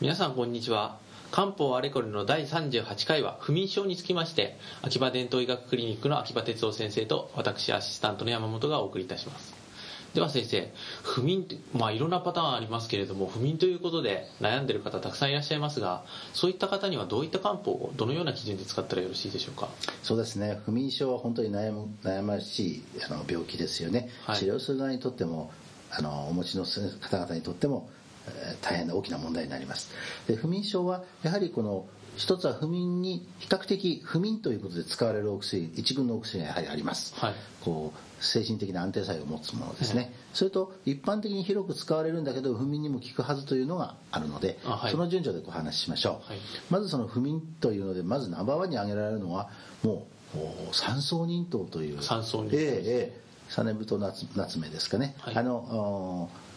皆さんこんにちは。漢方あれこれの第38回は不眠症につきまして秋葉伝統医学クリニックの秋葉哲夫先生と私アシスタントの山本がお送りいたします。では先生不眠ってまあいろんなパターンありますけれども不眠ということで悩んでる方たくさんいらっしゃいますがそういった方にはどういった漢方をどのような基準で使ったらよろしいでしょうか？そうですね。不眠症は本当に悩む悩ましいあの病気ですよね、はい。治療する側にとってもあのお持ちの方々にとっても、えー大変な大きな問題になります。で不眠症はやはりこの一つは不眠に比較的不眠ということで使われるお薬一群のお薬がやはりあります、はい。こう精神的な安定作用を持つものですね、はい。それと一般的に広く使われるんだけど不眠にも効くはずというのがあるので、あはい。その順序でお話ししましょう、はい。まずその不眠というのでまずナンバーワンに挙げられるのはもうお三層忍糖という。三層ええええ実太夏夏目ですかね、はい。あの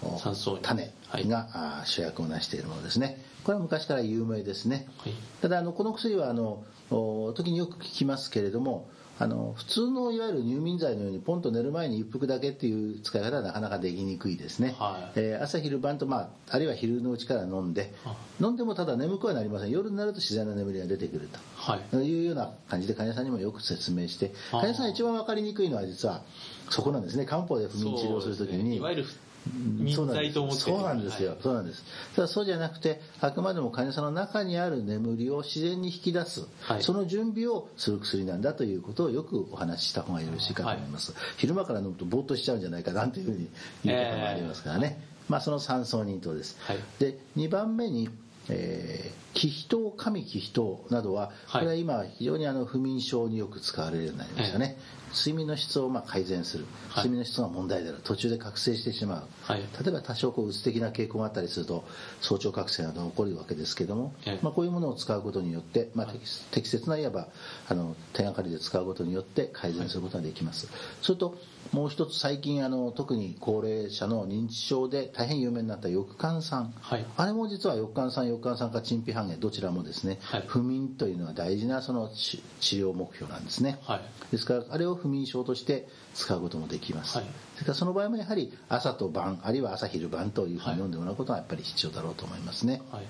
おお三層忍種はい。が、あ主役を成しているものですね。これは昔から有名ですね、はい。ただあのこの薬はあのお時によく聞きますけれどもあの普通のいわゆる入眠剤のようにポンと寝る前に一服だけっていう使い方はなかなかできにくいですね、はい。えー朝昼晩と、まあ、あるいは昼のうちから飲んであ飲んでもただ眠くはなりません。夜になると自然な眠りが出てくると。はい。いうような感じで患者さんにもよく説明して患者さんが一番分かりにくいのは実はそこなんですね。漢方で不眠治療するときに。いわゆるうん眠剤と思って。そうなんですよ、はい。そうなんです。ただそうじゃなくてあくまでも患者さんの中にある眠りを自然に引き出す、はい。その準備をする薬なんだということをよくお話しした方がよろしいかと思います、昼間から飲むとぼーっとしちゃうんじゃないかなんていうふうに言うこともありますからね、まあその三層忍糖です、はい。で2番目にえー、気脾糖、神気脾糖などは、こはい。れは今、非常にあの不眠症によく使われるようになりましたね、睡眠の質をまあ改善する、はい。睡眠の質が問題である、途中で覚醒してしまう、はい。例えば多少こううつ的な傾向があったりすると、早朝覚醒などが起こるわけですけども、ええ。まあ、こういうものを使うことによって、まあ、適適切ないわばあの手がかりで使うことによって改善することができます。それともう一つ最近あの特に高齢者の認知症で大変有名になった翼寒酸、はい。あれも実は翼寒酸翼寒酸か陳皮半減どちらもですね、はい。不眠というのは大事なその治治療目標なんですね、はい。ですからあれを不眠症として使うこともできます、はい。それからその場合もやはり朝と晩あるいは朝昼晩というふうに飲んでもらうことがやっぱり必要だろうと思いますね、はい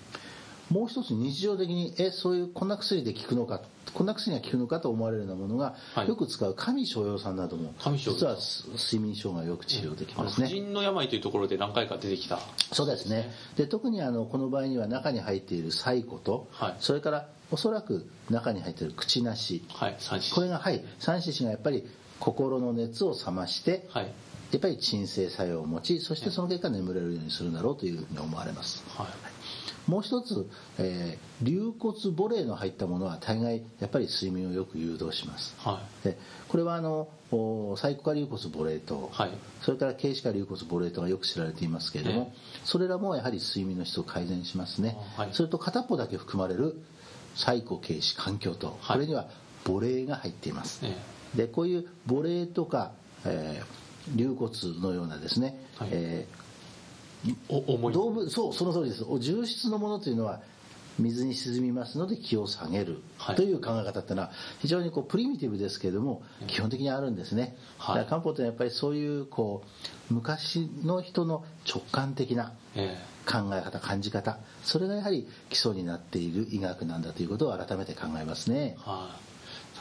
もう一つ日常的にえそういうこんな薬で効くのかこんな薬が効くのかと思われるようなものが、はい。よく使う神逍遥酸なども神逍遥実は睡眠障害をよく治療できますね、婦人の病というところで何回か出てきた。そうですね。で特にあのこの場合には中に入っている細固と、はい。それからおそらく中に入っている口なし。はいこれがはい三子子がやっぱり心の熱を冷まして、はい。やっぱり鎮静作用を持ちそしてその結果眠れるようにするだろうというふうに思われます。はいもう一つ、えー流骨母霊の入ったものは大概やっぱり睡眠をよく誘導します。はでこれはあのおサイコカ流骨母霊と、はい。それから軽視化流骨母霊とがよく知られていますけれども、えそれらもやはり睡眠の質を改善しますね、あはい。それと片っぽだけ含まれるサイコ軽視環境と、はい。これには母霊が入っています、えでこういう母霊とか、えー流骨のようなですね、はい。ええお重いー動物そうその通りです。お重質のものというのは水に沈みますので気を下げる。はい。という考え方っていうのは非常にこうプリミティブですけれども基本的にあるんですね、はい。だから漢方ってやっぱりそういうこう昔の人の直感的なえ考え方感じ方。それがやはり基礎になっている医学なんだということを改めて考えますね。えはい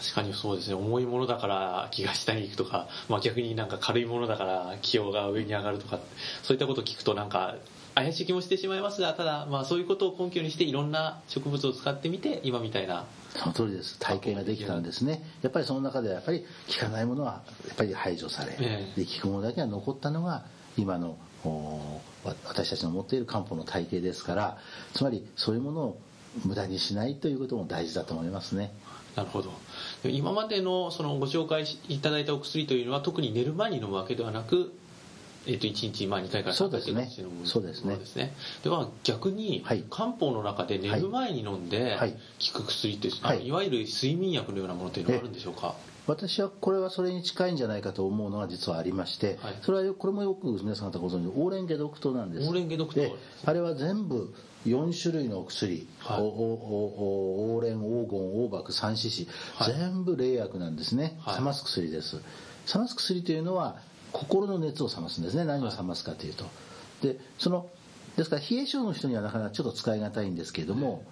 確かにそうですね。重いものだから気が下に行くとか、まあ、逆になんか軽いものだから気温が上に上がるとかそういったことを聞くとなんか怪しい気もしてしまいますがただまあそういうことを根拠にしていろんな植物を使ってみて今みたいな。その通りです。体系ができたんですね。やっぱりその中ではやっぱり効かないものはやっぱり排除され、ええ。で効くものだけが残ったのが今の私たちの持っている漢方の体系ですからつまりそういうものを無駄にしないということも大事だと思いますね。なるほど。で今までのそのご紹介いただいたお薬というのは特に寝る前に飲むわけではなく、えっと1日まあ2回から3回そうですね。そうですね。ですね。では逆にはい。漢方の中で寝る前に飲んではい。効く薬って、はい。いわゆる睡眠薬のようなものというのはあるんでしょうか？私はこれはそれに近いんじゃないかと思うのが実はありまして、はい。それはよこれもよく皆さん方ご存知のオーレンゲドクトなんです。オーレンゲドクト。であれは全部4種類のお薬、はい。おおおオーレン黄金黄麦三四子、はい。全部冷薬なんですね、はい。冷ます薬です。冷ます薬というのは心の熱を冷ますんですね。何を冷ますかというと、でそのですから冷え性の人にはなかなかちょっと使い難いんですけれども、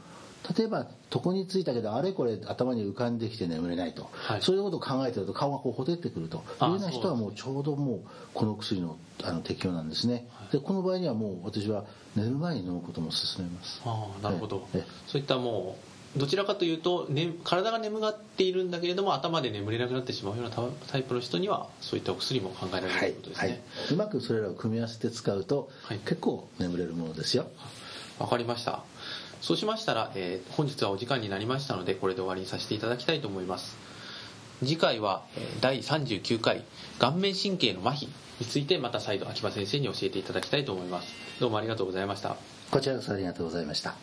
例えば床についたけどあれこれ頭に浮かんできて眠れないと、はい。そういうことを考えてると顔がこうほてってくると。いうような人はもうちょうどもうこの薬のあの適用なんですね、でこの場合にはもう私は寝る前に飲むことも勧めます。ああなるほど。ええ。そういったもうどちらかというと、ね、体が眠がっているんだけれども頭で眠れなくなってしまうようなタタイプの人にはそういったお薬も考えられるとはいいうことですはいね、うまくそれらを組み合わせて使うと、はい。結構眠れるものですよ。わかりました。そうしましたら、えー本日はお時間になりましたのでこれで終わりにさせていただきたいと思います。次回は、えー第39回顔面神経の麻痺についてまた再度秋葉先生に教えていただきたいと思います。どうもありがとうございました。こちらこそありがとうございました